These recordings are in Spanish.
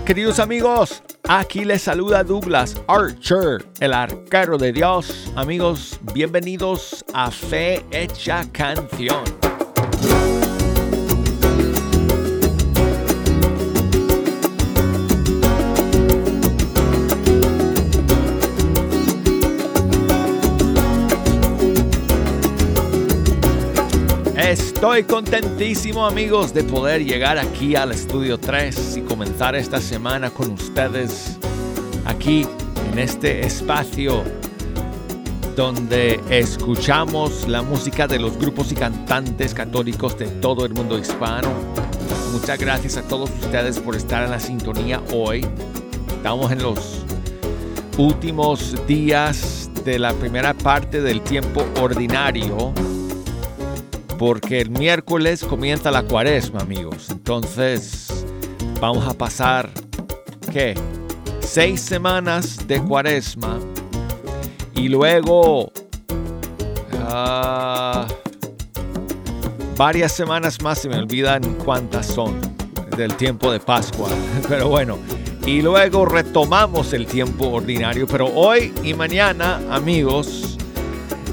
Queridos amigos. Aquí les saluda Douglas Archer, el arquero de Dios. Amigos, bienvenidos a Fe Hecha Canción. Estoy contentísimo amigos de poder llegar aquí al estudio 3 y comenzar esta semana con ustedes aquí en este espacio donde escuchamos la música de los grupos y cantantes católicos de todo el mundo hispano. Muchas gracias a todos ustedes por estar en la sintonía hoy. Estamos en los últimos días de la primera parte del tiempo ordinario porque el miércoles comienza la cuaresma, amigos. Entonces, vamos a pasar, ¿qué? Seis semanas de cuaresma y luego uh, varias semanas más, se me olvidan cuántas son del tiempo de Pascua. Pero bueno, y luego retomamos el tiempo ordinario. Pero hoy y mañana, amigos,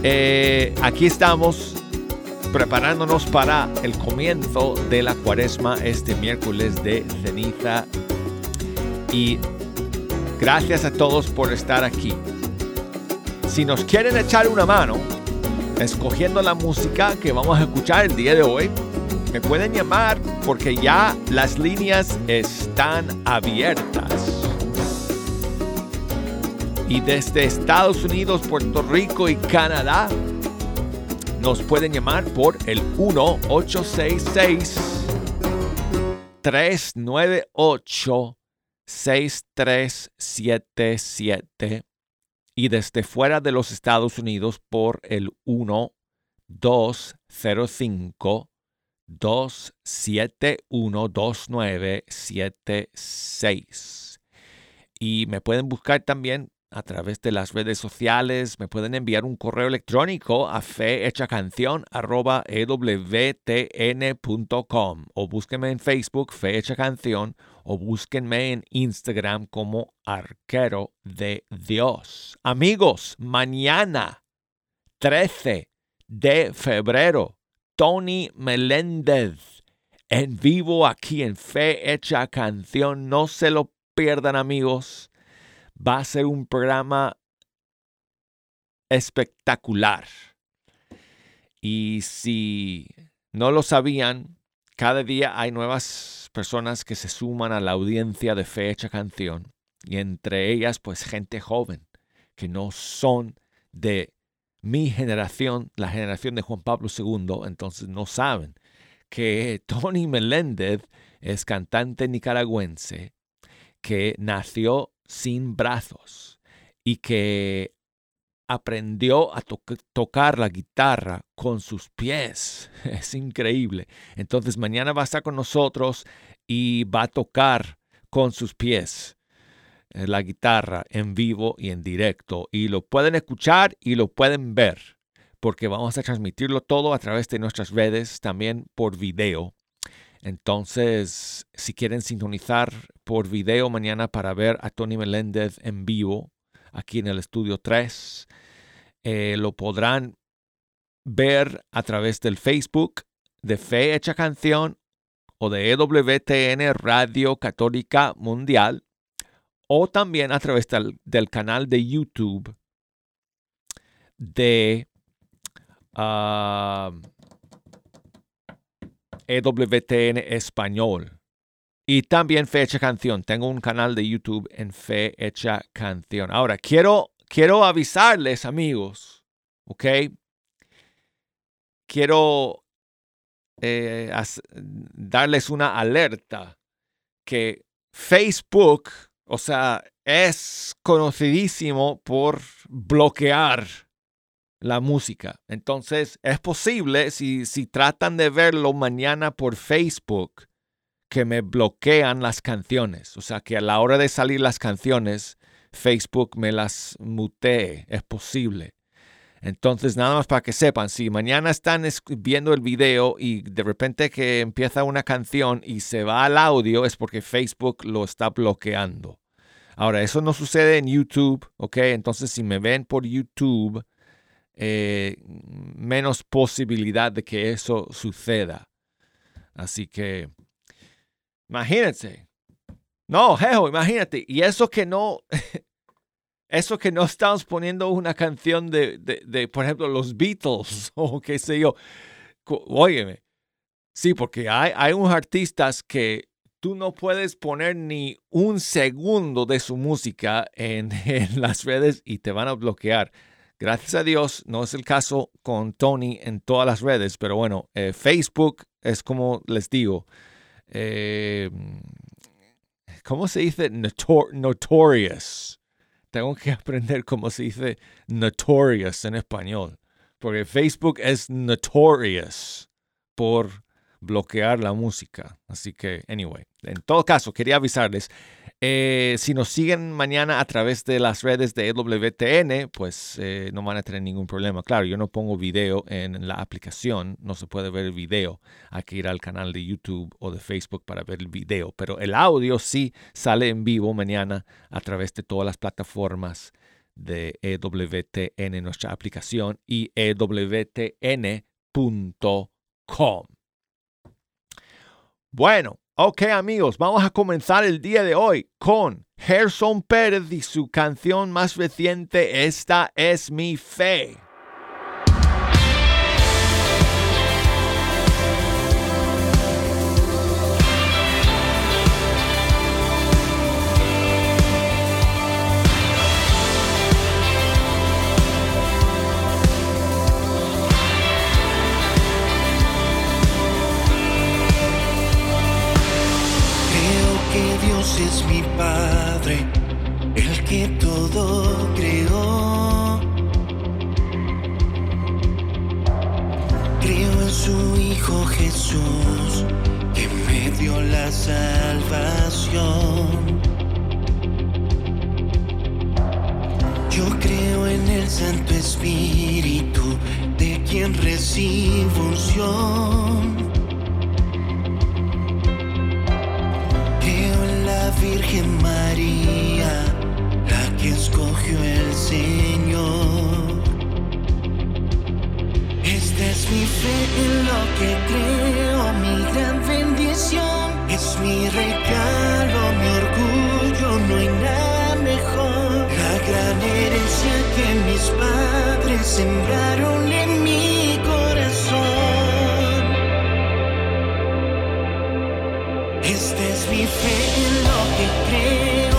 eh, aquí estamos preparándonos para el comienzo de la cuaresma este miércoles de ceniza. Y gracias a todos por estar aquí. Si nos quieren echar una mano, escogiendo la música que vamos a escuchar el día de hoy, me pueden llamar porque ya las líneas están abiertas. Y desde Estados Unidos, Puerto Rico y Canadá, nos pueden llamar por el 1-866 398-6377 y desde fuera de los Estados Unidos por el 1-205 271 2976. Y me pueden buscar también a través de las redes sociales. Me pueden enviar un correo electrónico a fehechacanción.com o búsquenme en Facebook Fe Canción o búsquenme en Instagram como Arquero de Dios. Amigos, mañana 13 de febrero, Tony Meléndez en vivo aquí en Fe Hecha Canción. No se lo pierdan amigos va a ser un programa espectacular. Y si no lo sabían, cada día hay nuevas personas que se suman a la audiencia de Fecha Canción. Y entre ellas, pues gente joven, que no son de mi generación, la generación de Juan Pablo II, entonces no saben que Tony Meléndez es cantante nicaragüense que nació sin brazos y que aprendió a tocar la guitarra con sus pies. Es increíble. Entonces mañana va a estar con nosotros y va a tocar con sus pies eh, la guitarra en vivo y en directo. Y lo pueden escuchar y lo pueden ver porque vamos a transmitirlo todo a través de nuestras redes, también por video. Entonces, si quieren sintonizar por video mañana para ver a Tony Meléndez en vivo aquí en el estudio 3, eh, lo podrán ver a través del Facebook de Fe Hecha Canción o de EWTN Radio Católica Mundial o también a través del, canal de YouTube de ah, EWTN Español. Y también Fecha Canción. Tengo un canal de YouTube en Fecha Canción. Ahora, quiero, quiero avisarles, amigos, ¿ok? Quiero eh, darles una alerta que Facebook, o sea, es conocidísimo por bloquear la música. Entonces, es posible, si, si tratan de verlo mañana por Facebook, que me bloquean las canciones. O sea, que a la hora de salir las canciones, Facebook me las mutee. Es posible. Entonces, nada más para que sepan, si mañana están viendo el video y de repente que empieza una canción y se va al audio, es porque Facebook lo está bloqueando. Ahora, eso no sucede en YouTube, ¿ok? Entonces, si me ven por YouTube, eh, menos posibilidad de que eso suceda. Así que, imagínense. No, jejo, imagínate. Y eso que no, eso que no estamos poniendo una canción de, de, por ejemplo, los Beatles o qué sé yo. Óyeme. Sí, porque hay, hay unos artistas que tú no puedes poner ni un segundo de su música en, en, las redes y te van a bloquear. Gracias a Dios, no es el caso con Tony en todas las redes, pero bueno, eh, Facebook es como les digo, eh, ¿cómo se dice? notorious. Tengo que aprender cómo se dice notorious en español, porque Facebook es notorious por bloquear la música. Así que, anyway, en todo caso, quería avisarles, eh, si nos siguen mañana a través de las redes de EWTN, pues eh, no van a tener ningún problema. Claro, yo no pongo video en la aplicación, no se puede ver el video. Hay que ir al canal de YouTube o de Facebook para ver el video. Pero el audio sí sale en vivo mañana a través de todas las plataformas de EWTN, nuestra aplicación, y EWTN.com. Bueno, ok amigos, vamos a comenzar el día de hoy con Gerson Pérez y su canción más reciente, Esta es mi fe. Es mi Padre, el que todo creó. Creo en su Hijo Jesús, que me dio la salvación. Yo creo en el Santo Espíritu, de quien recibo unción Virgen María, la que escogió el Señor. Esta es mi fe en lo que creo, mi gran bendición. Es mi regalo, mi orgullo, no hay nada mejor. La gran herencia que mis padres sembraron en mi corazón. Esta es mi fe creo mi gran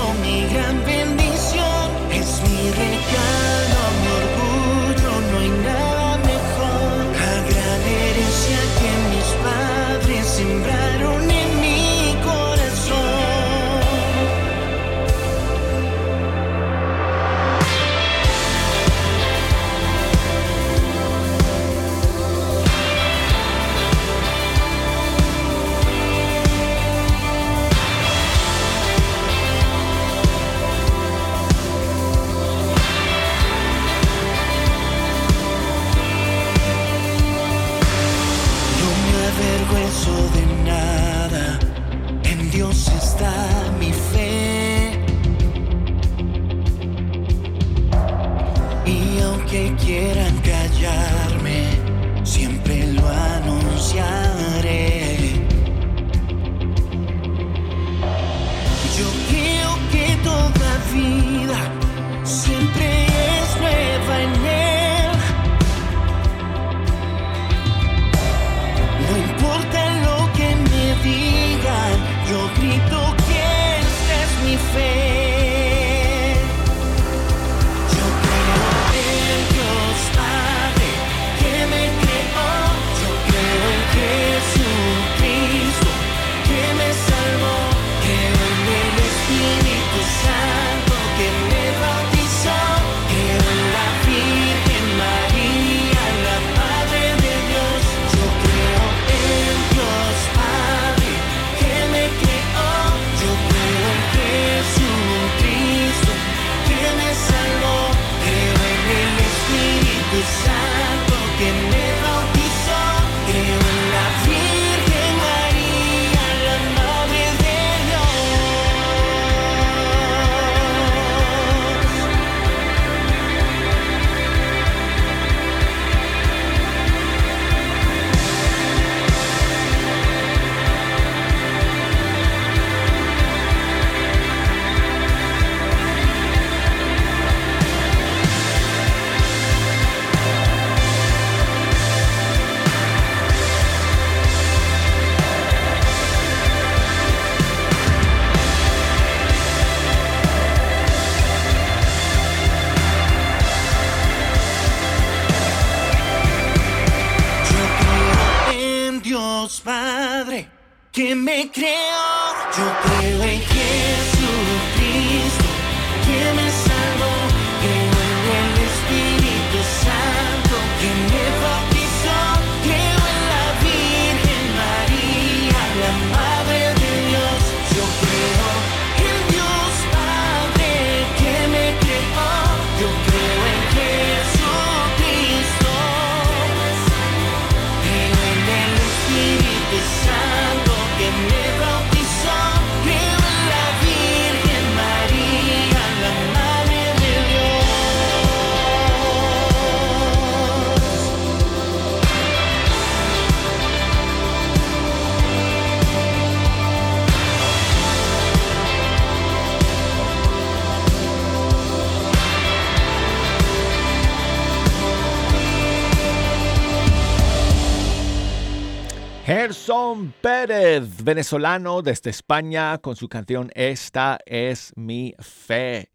Venezolano desde España, con su canción Esta es mi fe.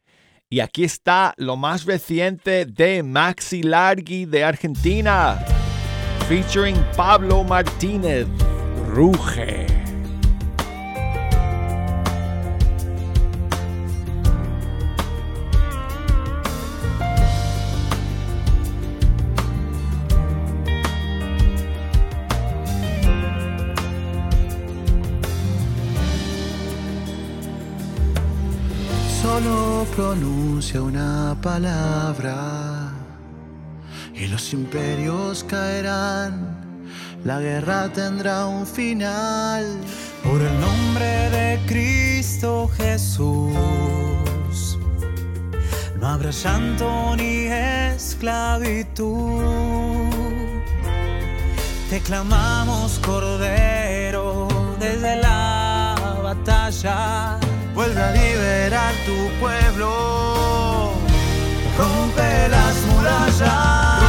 Y aquí está lo más reciente de Maxi Largi de Argentina, featuring Pablo Martínez, Ruge. Solo pronuncia una palabra y los imperios caerán. La guerra tendrá un final. Por el nombre de Cristo Jesús, no habrá llanto ni esclavitud. Te clamamos, Cordero, desde la batalla. Vuelve a liberar tu pueblo. Rompe las murallas.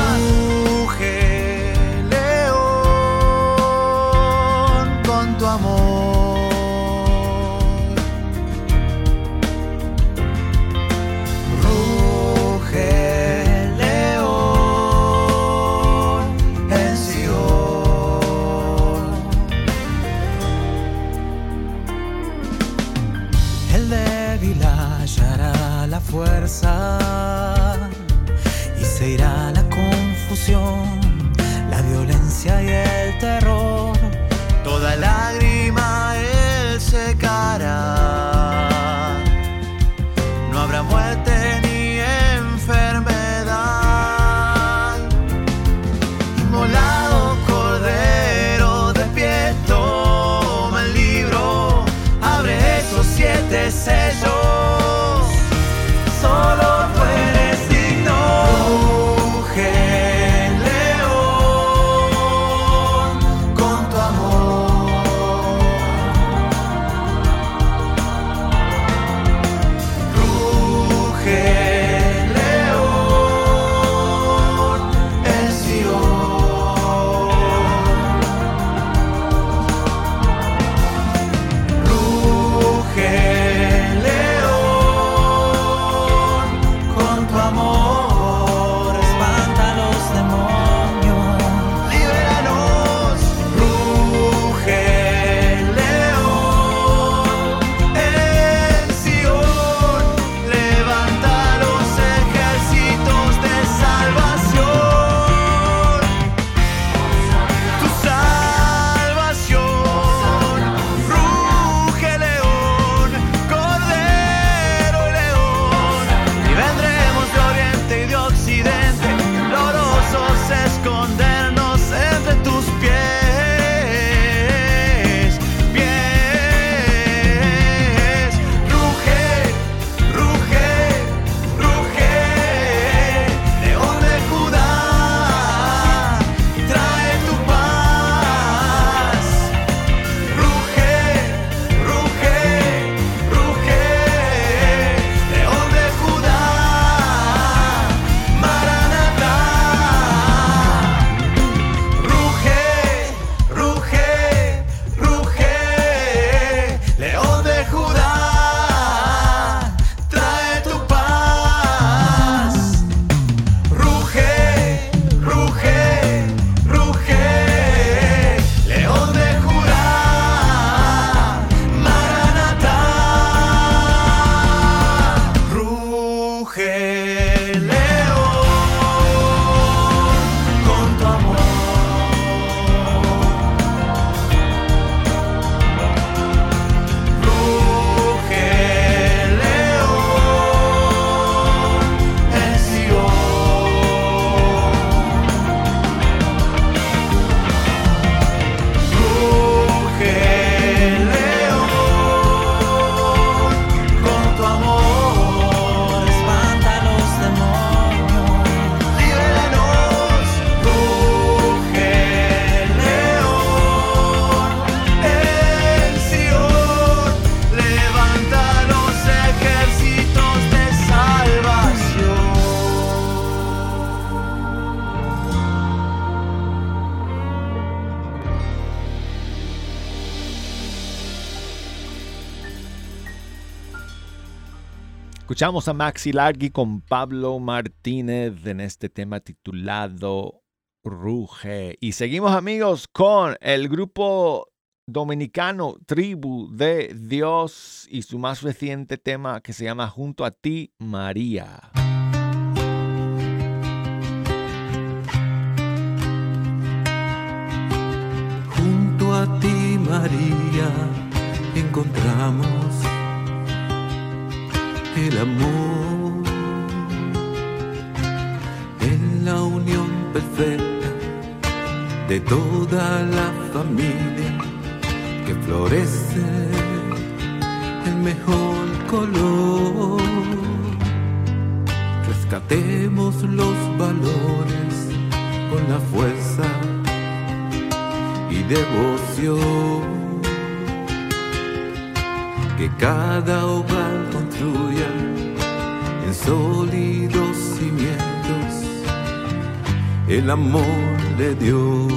yeah, yeah. Escuchamos a Maxi Largi con Pablo Martínez en este tema titulado Ruge. Y seguimos amigos con el grupo dominicano Tribu de Dios y su más reciente tema que se llama Junto a ti, María. Junto a ti, María, encontramos el amor en la unión perfecta de toda la familia que florece el mejor color. Rescatemos los valores con la fuerza y devoción que cada hogar construya en sólidos cimientos el amor de Dios.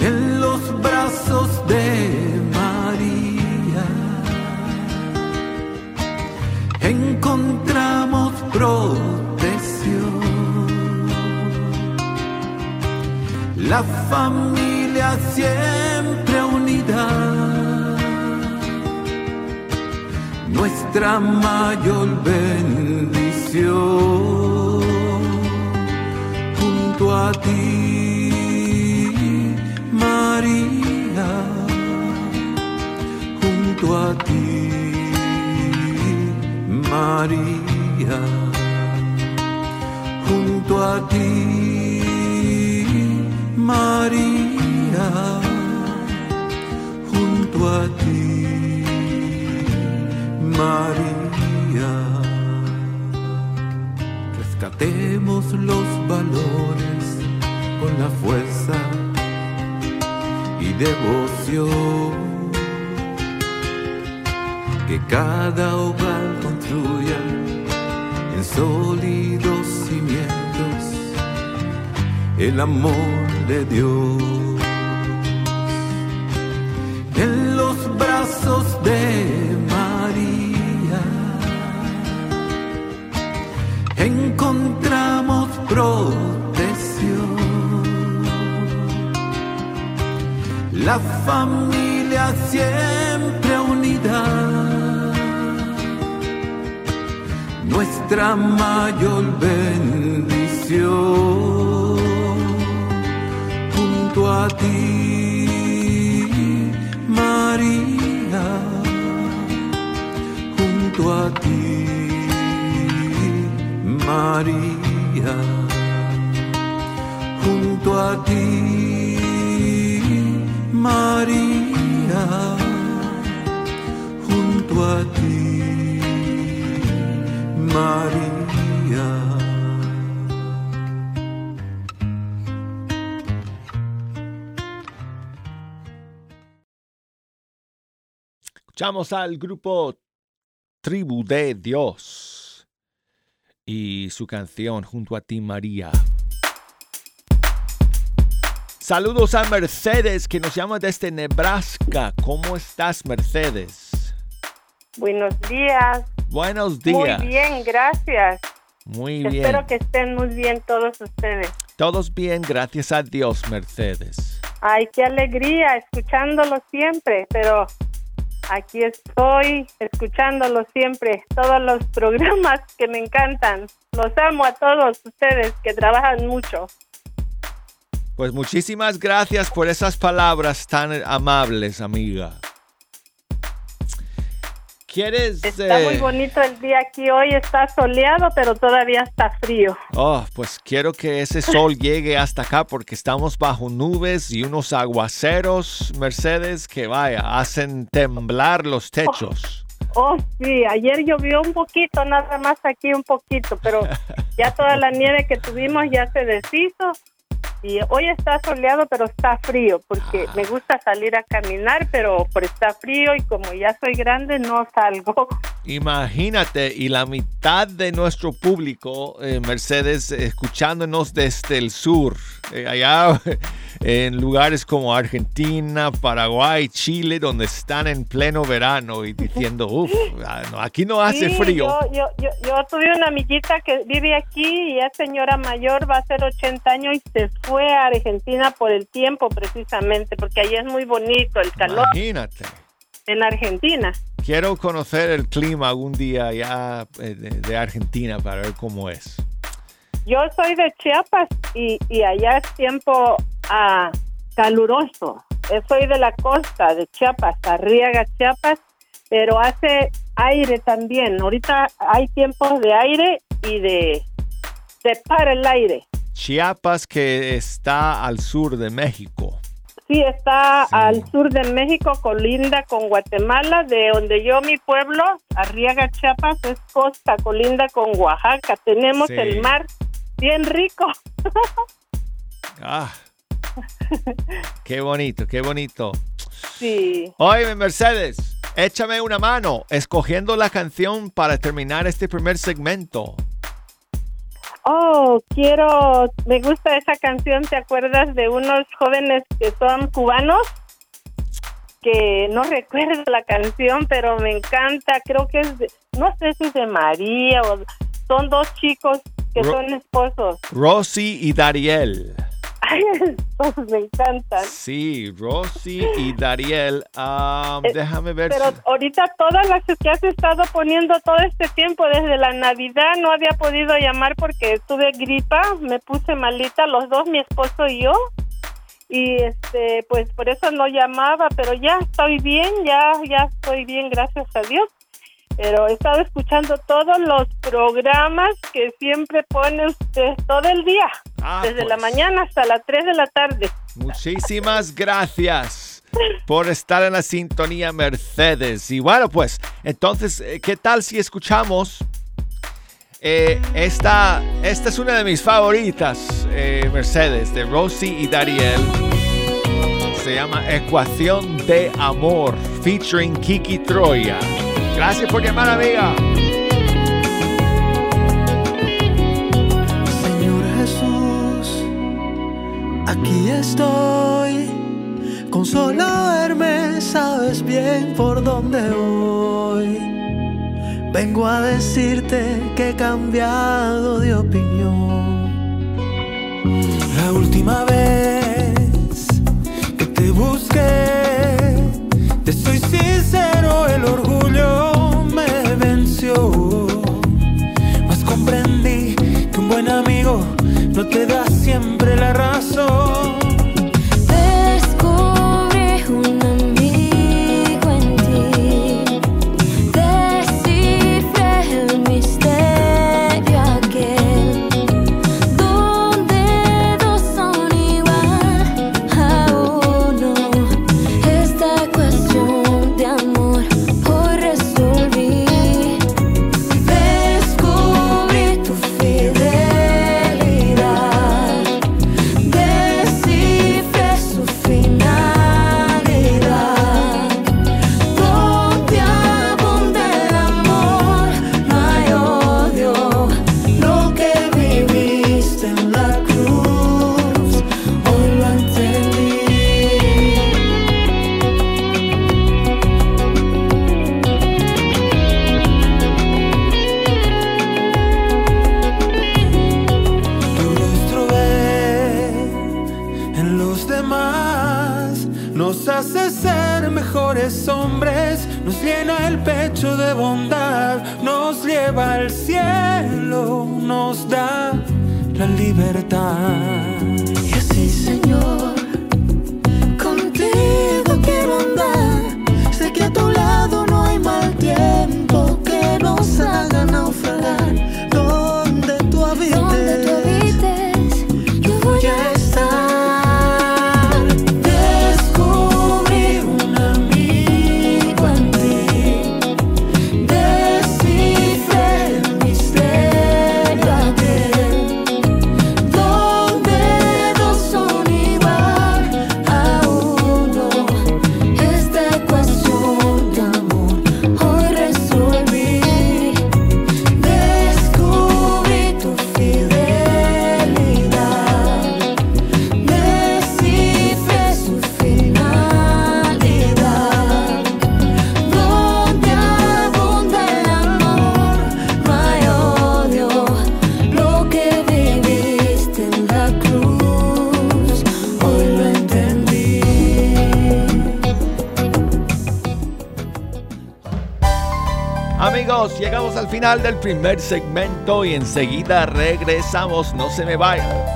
En los brazos de María encontramos protección. La familia siempre nuestra mayor bendición. Junto a ti, María, junto a ti, María, junto a ti, los valores con la fuerza y devoción que cada hogar construya en sólidos cimientos el amor de Dios. En los brazos de protección. La familia siempre unidad, nuestra mayor bendición. Junto a ti, María, junto a ti, María, María, junto a ti, María. Escuchamos al grupo Tribu de Dios y su canción Junto a ti María. Saludos a Mercedes que nos llama desde Nebraska. ¿Cómo estás Mercedes? Buenos días. Buenos días. Muy bien, gracias. Muy bien. Espero que estén muy bien todos ustedes. Todos bien, gracias a Dios Mercedes. Ay, qué alegría escuchándolo siempre, pero aquí estoy escuchándolo siempre, todos los programas que me encantan. Los amo a todos ustedes que trabajan mucho. Pues muchísimas gracias por esas palabras tan amables, amiga. ¿Quieres...? Está eh, muy bonito el día aquí hoy, está soleado, pero todavía está frío. Oh, pues quiero que ese sol llegue hasta acá porque estamos bajo nubes y unos aguaceros, Mercedes, que vaya, hacen temblar los techos. Oh, sí, ayer llovió un poquito, nada más aquí un poquito, pero ya toda la nieve que tuvimos ya se deshizo. Y hoy está soleado, pero está frío, porque me gusta salir a caminar, pero por está frío y como ya soy grande, no salgo. Imagínate, y la mitad de nuestro público, eh, Mercedes, escuchándonos desde el sur, eh, allá en lugares como Argentina, Paraguay, Chile, donde están en pleno verano y diciendo, uff, aquí no hace Sí, frío. Yo, yo, yo, yo tuve una amiguita que vive aquí y es señora mayor, va a ser 80 años y se fue a Argentina por el tiempo precisamente, porque ahí es muy bonito el calor Imagínate. en Argentina. Quiero conocer el clima algún día ya eh, de, de Argentina para ver cómo es. Yo soy de Chiapas y, y allá es tiempo ah, caluroso. Eh, Soy de la costa de Chiapas, Arriaga, Chiapas, pero hace aire también. Ahorita hay tiempos de aire y de se para el aire. Chiapas que está al sur de México. Sí, está Sí. al sur de México, colinda con Guatemala, de donde yo, mi pueblo, Arriaga, Chiapas, es costa, colinda con Oaxaca. Tenemos Sí. el mar bien rico. Ah, qué bonito, qué bonito. Sí. Oye, Mercedes, échame una mano escogiendo la canción para terminar este primer segmento. Oh, quiero, me gusta esa canción, ¿te acuerdas de unos jóvenes que son cubanos? Que no recuerdo la canción, pero me encanta, creo que es, de- no sé si es de María o son dos chicos que Ro- son esposos. Rosy y Dariel. Ay, estos me encantan. Sí, Rosy y Dariel. Ah, Eh, déjame ver. Pero si- ahorita todas las que has estado poniendo todo este tiempo, desde la Navidad, no había podido llamar porque tuve gripa, me puse malita, los dos, mi esposo y yo. Y este, pues por eso no llamaba, pero ya estoy bien, ya, ya estoy bien, gracias a Dios. Pero he estado escuchando todos los programas que siempre pone usted todo el día, Ah, desde la pues, mañana hasta las 3 de la tarde. Muchísimas gracias por estar en la sintonía, Mercedes. Y bueno, pues, entonces, eh, ¿qué tal si escuchamos? eh, esta, esta es una de mis favoritas, eh, Mercedes, de Rosy y Dariel. Se llama Ecuación de Amor, featuring Kiki Troya. Gracias por llamar, amiga. Señor Jesús, aquí estoy. Con solo verme sabes bien por dónde voy. Vengo a decirte que he cambiado de opinión. La última vez que te busqué, el orgullo me venció. Mas comprendí que un buen amigo no te da siempre la razón. Nos llena el pecho de bondad, nos lleva al cielo, nos da la libertad. Del primer segmento y enseguida regresamos. No se me vayan.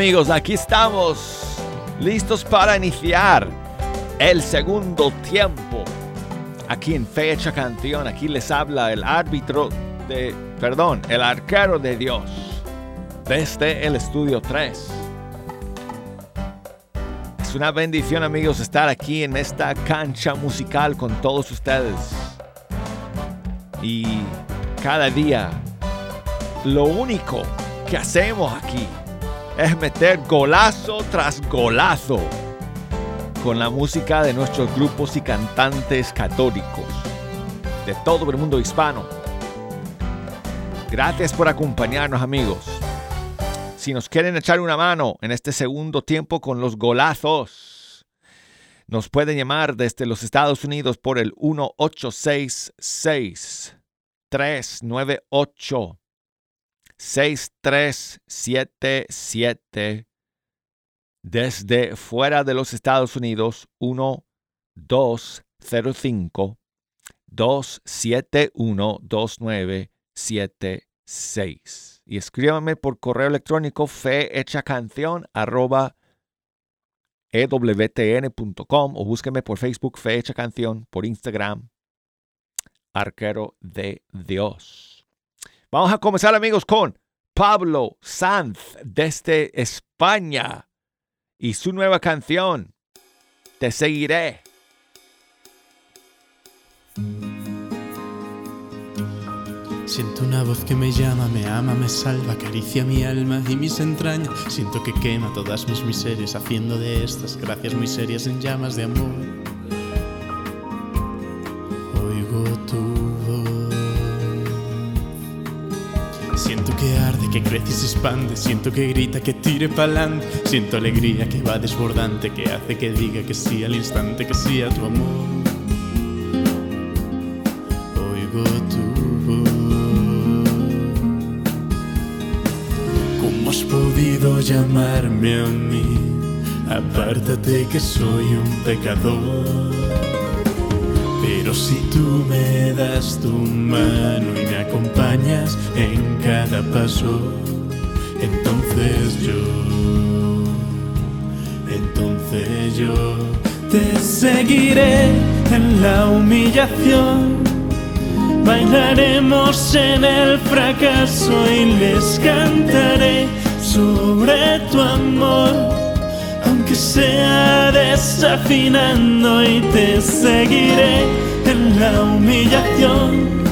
Amigos, aquí estamos listos para iniciar el segundo tiempo. Aquí en Fecha Canción, aquí les habla el árbitro de, perdón, el arquero de Dios desde el estudio 3. Es una bendición amigos estar aquí en esta cancha musical con todos ustedes. Y cada día lo único que hacemos aquí es meter golazo tras golazo con la música de nuestros grupos y cantantes católicos de todo el mundo hispano. Gracias por acompañarnos amigos. Si nos quieren echar una mano en este segundo tiempo con los golazos, nos pueden llamar desde los Estados Unidos por el 1866 398 6377 desde fuera de los Estados Unidos 1205 271 2976 y escríbame por correo electrónico fehechacanción arroba ewtn.com o búsqueme por Facebook Fe Hecha Canción, por Instagram Arquero de Dios. Vamos a comenzar amigos con Pablo Sanz desde España y su nueva canción Te seguiré. Siento una voz que me llama, me ama, me salva, acaricia mi alma y mis entrañas. Siento que quema todas mis miserias, haciendo de estas gracias muy serias en llamas de amor. Oigo tu Siento que arde, que crece y se expande. Siento que grita, que tire pa'lante. Siento alegría que va desbordante, que hace que diga que sí al instante, que sí a tu amor. Oigo tu voz. ¿Cómo has podido llamarme a mí? Apártate que soy un pecador. Pero si tú me das tu mano y me acompañas en cada paso, entonces yo, entonces yo te seguiré en la humillación. Bailaremos en el fracaso y les cantaré sobre tu amor aunque sea desafinando y te seguiré en la humillación.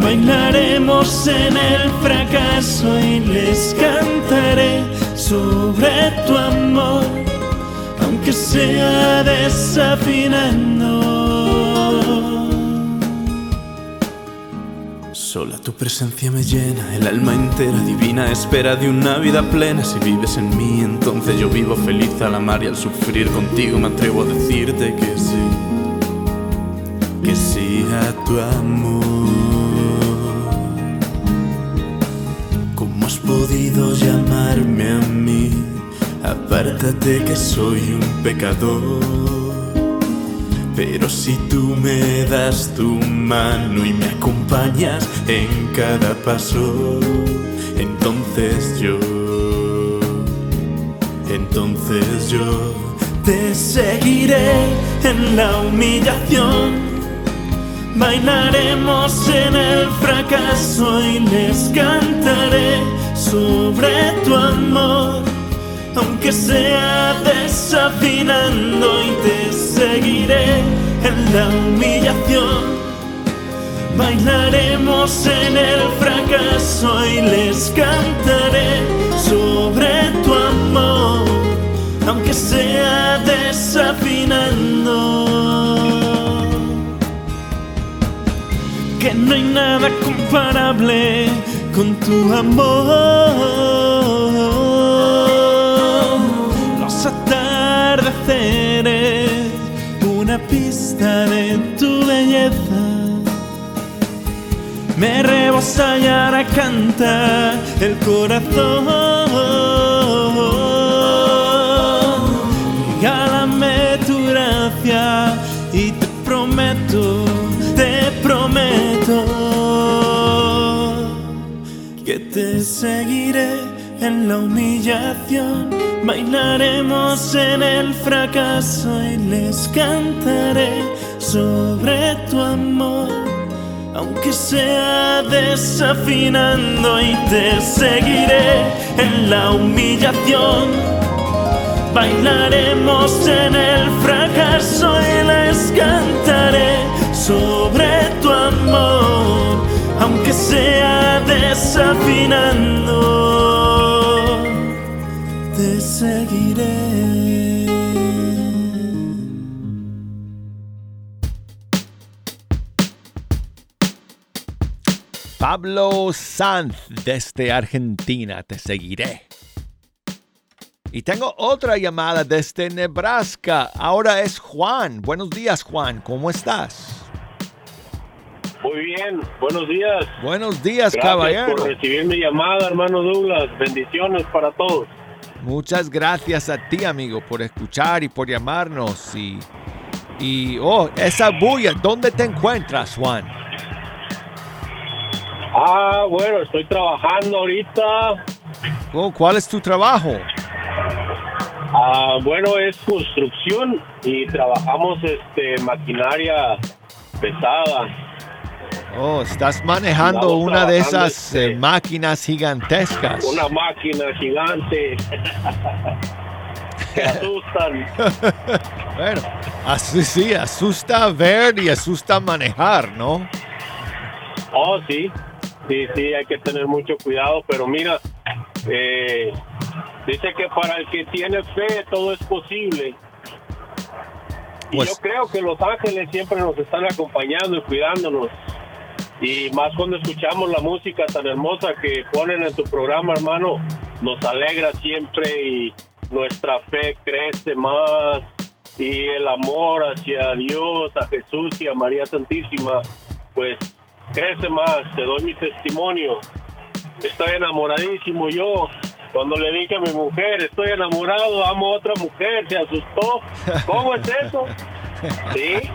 Bailaremos en el fracaso y les cantaré sobre tu amor, aunque sea desafinando. Sola tu presencia me llena, el alma entera divina espera de una vida plena. Si vives en mí, entonces yo vivo feliz al amar y al sufrir contigo. Me atrevo a decirte que sí, que sí a tu amor. ¿Cómo has podido llamarme a mí? Apártate que soy un pecador. Pero si tú me das tu mano y me acompañas en cada paso, entonces yo, entonces yo te seguiré en la humillación. Bailaremos en el fracaso y les cantaré sobre tu amor, aunque sea desafinando y te seguiré en la humillación. Bailaremos en el fracaso y les cantaré sobre tu amor, aunque sea desafinando. Que no hay nada comparable con tu amor. Una pista de tu belleza me rebosa y ahora canta el corazón. Regálame tu gracia y te prometo, te prometo que te seguiré en la humillación. Bailaremos en el fracaso y les cantaré sobre tu amor aunque sea desafinando y te seguiré en la humillación. Bailaremos en el fracaso y les cantaré sobre tu amor, aunque sea desafinando, seguiré. Pablo Sanz desde Argentina, te seguiré. Y tengo otra llamada desde Nebraska. Ahora es Juan. Buenos días, Juan. ¿Cómo estás? Muy bien, buenos días. Buenos días, Gracias caballero. por recibir mi llamada, hermano Douglas. Bendiciones para todos. Muchas gracias a ti, amigo, por escuchar y por llamarnos. Y, y oh, esa bulla, ¿dónde te encuentras, Juan? Ah, bueno, estoy trabajando ahorita. Oh, ¿Cuál es tu trabajo? Ah, bueno, es construcción y trabajamos este maquinaria pesada. Oh, estás manejando Andamos una de esas eh, máquinas gigantescas. Una máquina gigante. que asustan. Bueno, así sí, asusta ver y asusta manejar, ¿no? Oh, sí, sí, sí, hay que tener mucho cuidado, pero mira, eh, dice que para el que tiene fe todo es posible. Y Pues- yo creo que los ángeles siempre nos están acompañando y cuidándonos. Y más cuando escuchamos la música tan hermosa que ponen en tu programa, hermano, nos alegra siempre y nuestra fe crece más. Y el amor hacia Dios, a Jesús y a María Santísima, pues crece más. Te doy mi testimonio. Estoy enamoradísimo yo. Cuando le dije a mi mujer, estoy enamorado, amo a otra mujer, se asustó. ¿Cómo es eso? Sí.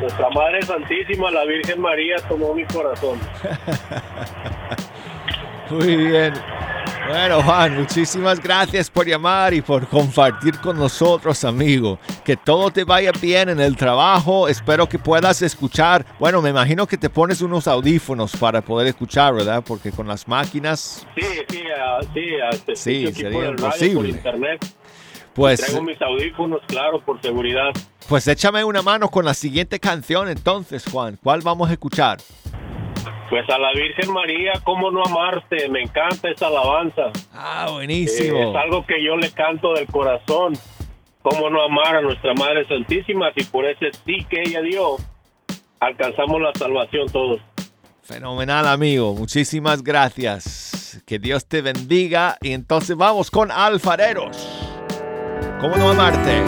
Nuestra Madre Santísima, la Virgen María, tomó mi corazón. Muy bien. Bueno, Juan, muchísimas gracias por llamar y por compartir con nosotros, amigo. Que todo te vaya bien en el trabajo. Espero que puedas escuchar. Bueno, me imagino que te pones unos audífonos para poder escuchar, ¿verdad? Porque con las máquinas, Sí, sí, ah, sí, ah, te Sí, escucho aquí sería imposible. por internet. pues, Traigo mis audífonos, claro, por seguridad. Pues échame una mano con la siguiente canción entonces, Juan. ¿Cuál vamos a escuchar? Pues a la Virgen María, ¿cómo no amarte? Me encanta esa alabanza. Ah, Eh, buenísimo. es algo que yo le canto del corazón. ¿Cómo no amar a nuestra Madre Santísima? Si por ese sí que ella dio, alcanzamos la salvación todos. Fenomenal, amigo. Muchísimas gracias. Que Dios te bendiga. Y entonces vamos con alfareros. ¿Cómo no amarte?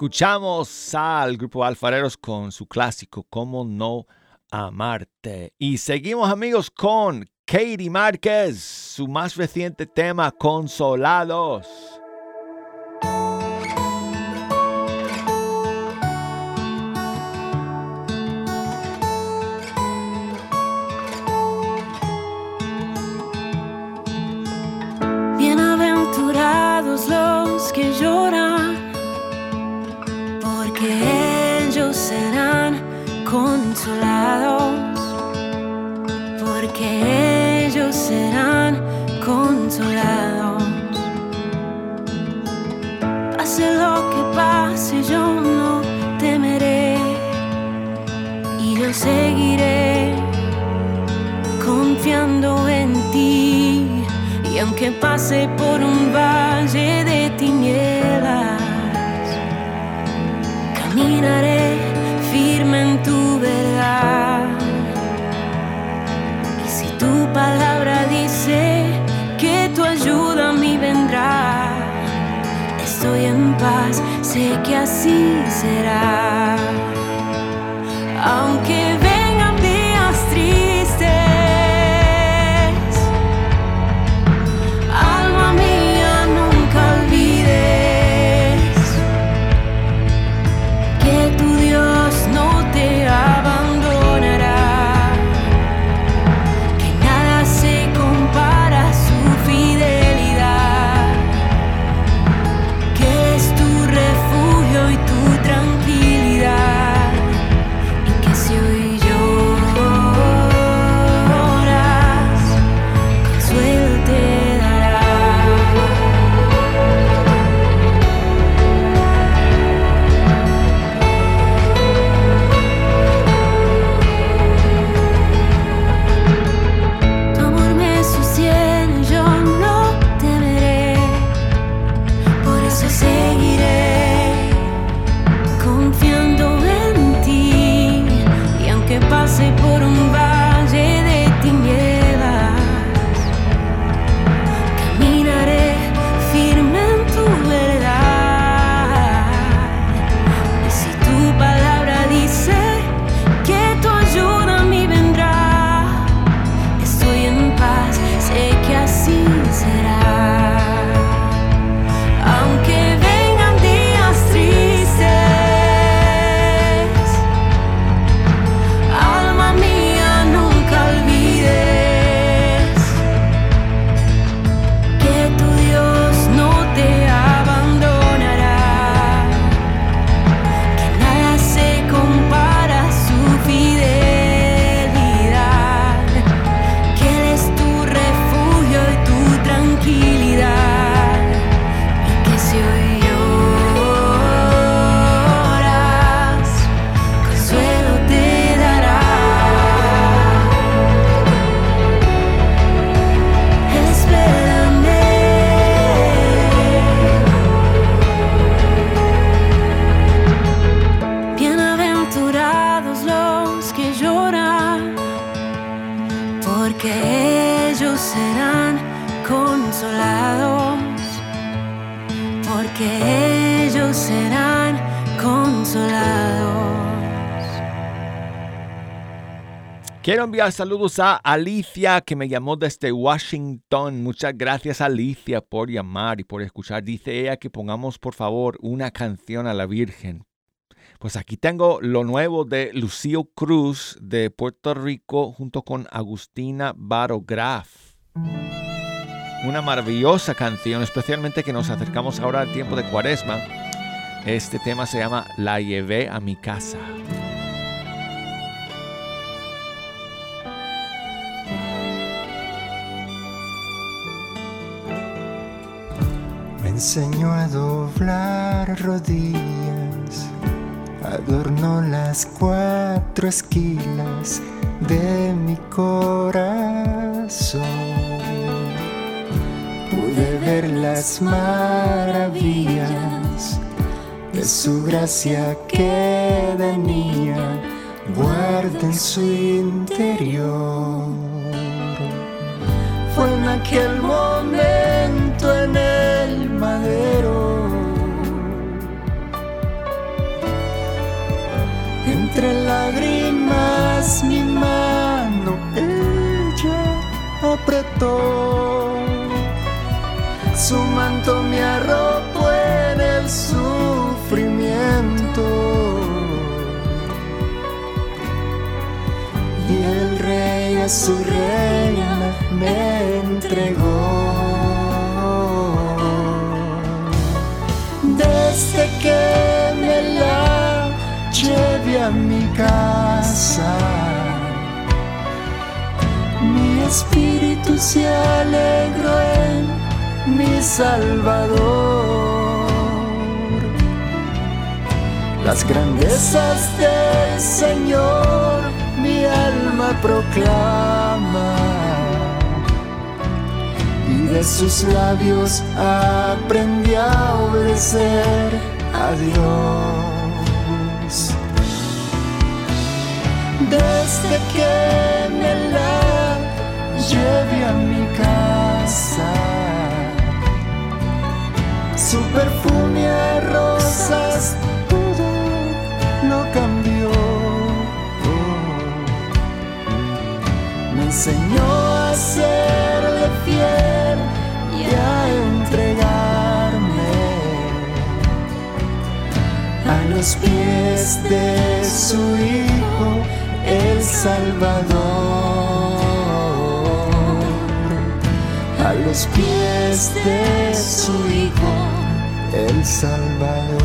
Escuchamos al grupo Alfareros con su clásico Cómo no amarte. Y seguimos amigos con Katie Márquez, su más reciente tema Consolados. Sé que así será. Aunque Saludos a Alicia que me llamó desde Washington. Muchas gracias Alicia por llamar y por escuchar. Dice ella que pongamos por favor una canción a la Virgen. Pues aquí tengo lo nuevo de Lucio Cruz de Puerto Rico junto con Agustina Barograf. Una maravillosa canción, especialmente que nos acercamos ahora al tiempo de Cuaresma. Este tema se llama La llevé a mi casa. Enseñó a doblar rodillas, adornó las cuatro esquilas de mi corazón. Pude ver las maravillas de su gracia que de niña guarda en su interior. Fue en aquel momento en el Entre lágrimas mi mano ella apretó. Su manto me arropó en el sufrimiento. Y el rey a su reina me entregó. Desde que me la a mi casa, mi espíritu se alegró en mi Salvador. Las grandezas del Señor mi alma proclama y de sus labios aprendí a obedecer a Dios. Desde que me la lleve a mi casa, su perfume a rosas todo lo cambió. Me enseñó a serle fiel y a entregarme a los pies de su Hijo, el Salvador. A los pies de su Hijo, el Salvador.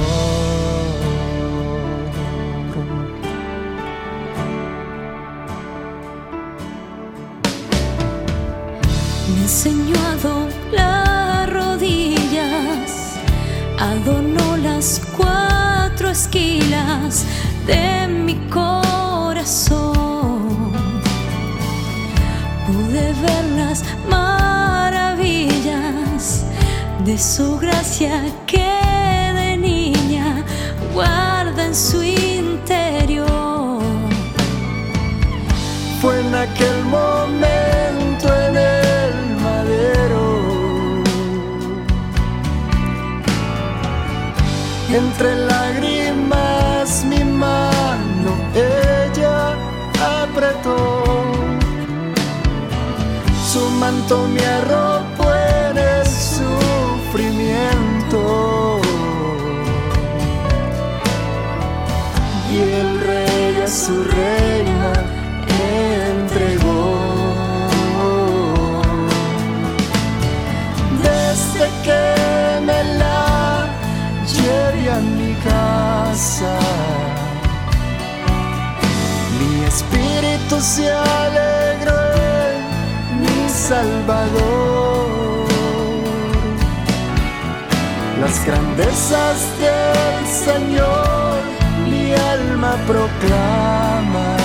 Me enseñó a doblar rodillas, adornó las cuatro esquilas de mi corazón. De su gracia que de niña guarda en su interior. Fue en aquel momento en el madero, entre lágrimas mi mano ella apretó, su manto me arropó su reina entregó. Desde que me la lleve a mi casa, mi espíritu se alegró mi Salvador. Las grandezas del Señor alma proclama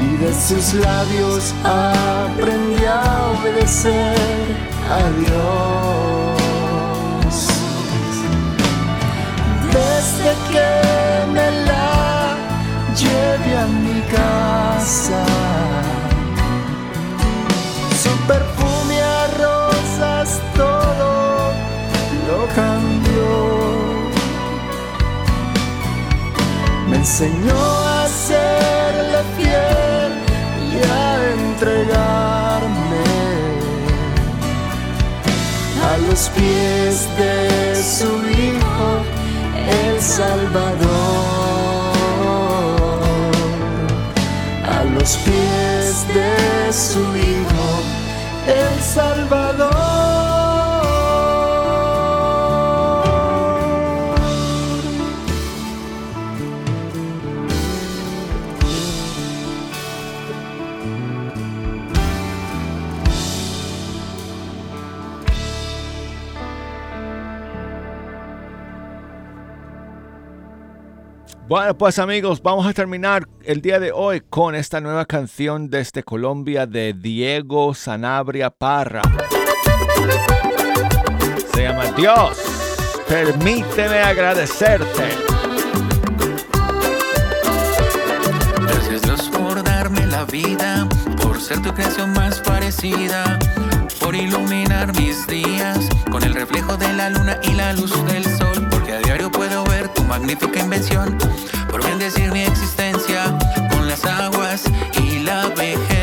y de sus labios aprendí a obedecer a Dios. Desde que me la lleve a mi casa, su perfume a rosas todo lo cambió. Enseñó a serle fiel y a entregarme a los pies de su Hijo, el Salvador. A los pies de su Hijo, el Salvador. Bueno, pues amigos, vamos a terminar el día de hoy con esta nueva canción desde Colombia de Diego Sanabria Parra. Se llama Dios, permíteme agradecerte. Gracias Dios por darme la vida, por ser tu creación más parecida, por iluminar mis días con el reflejo de la luna y la luz del sol, que a diario puedo ver tu magnífica invención por bendecir mi existencia con las aguas y la vejez.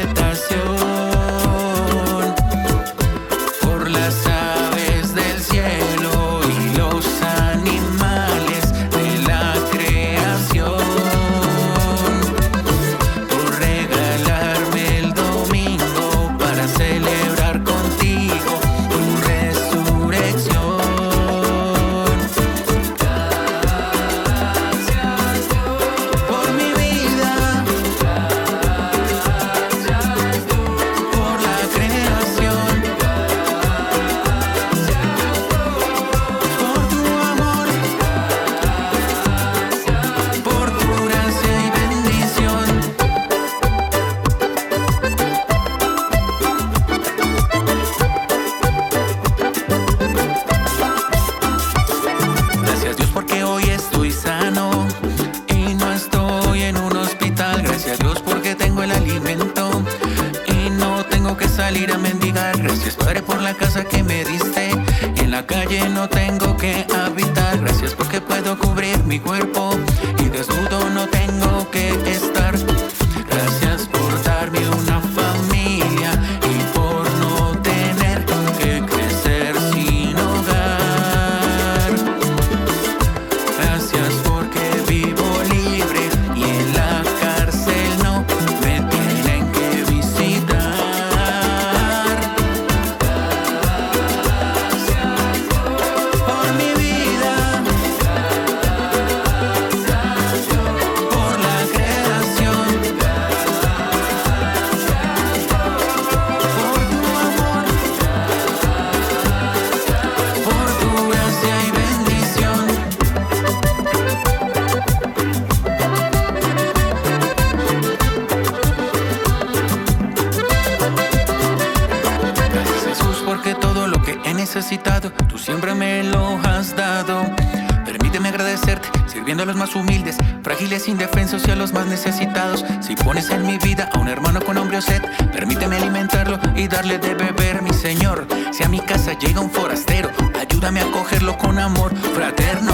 un amor fraterno.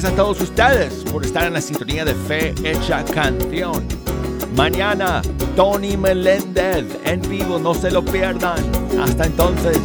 gracias a todos ustedes por estar en la sintonía de Fe Hecha Canción. Mañana, Tony Meléndez en vivo, no se lo pierdan. Hasta entonces.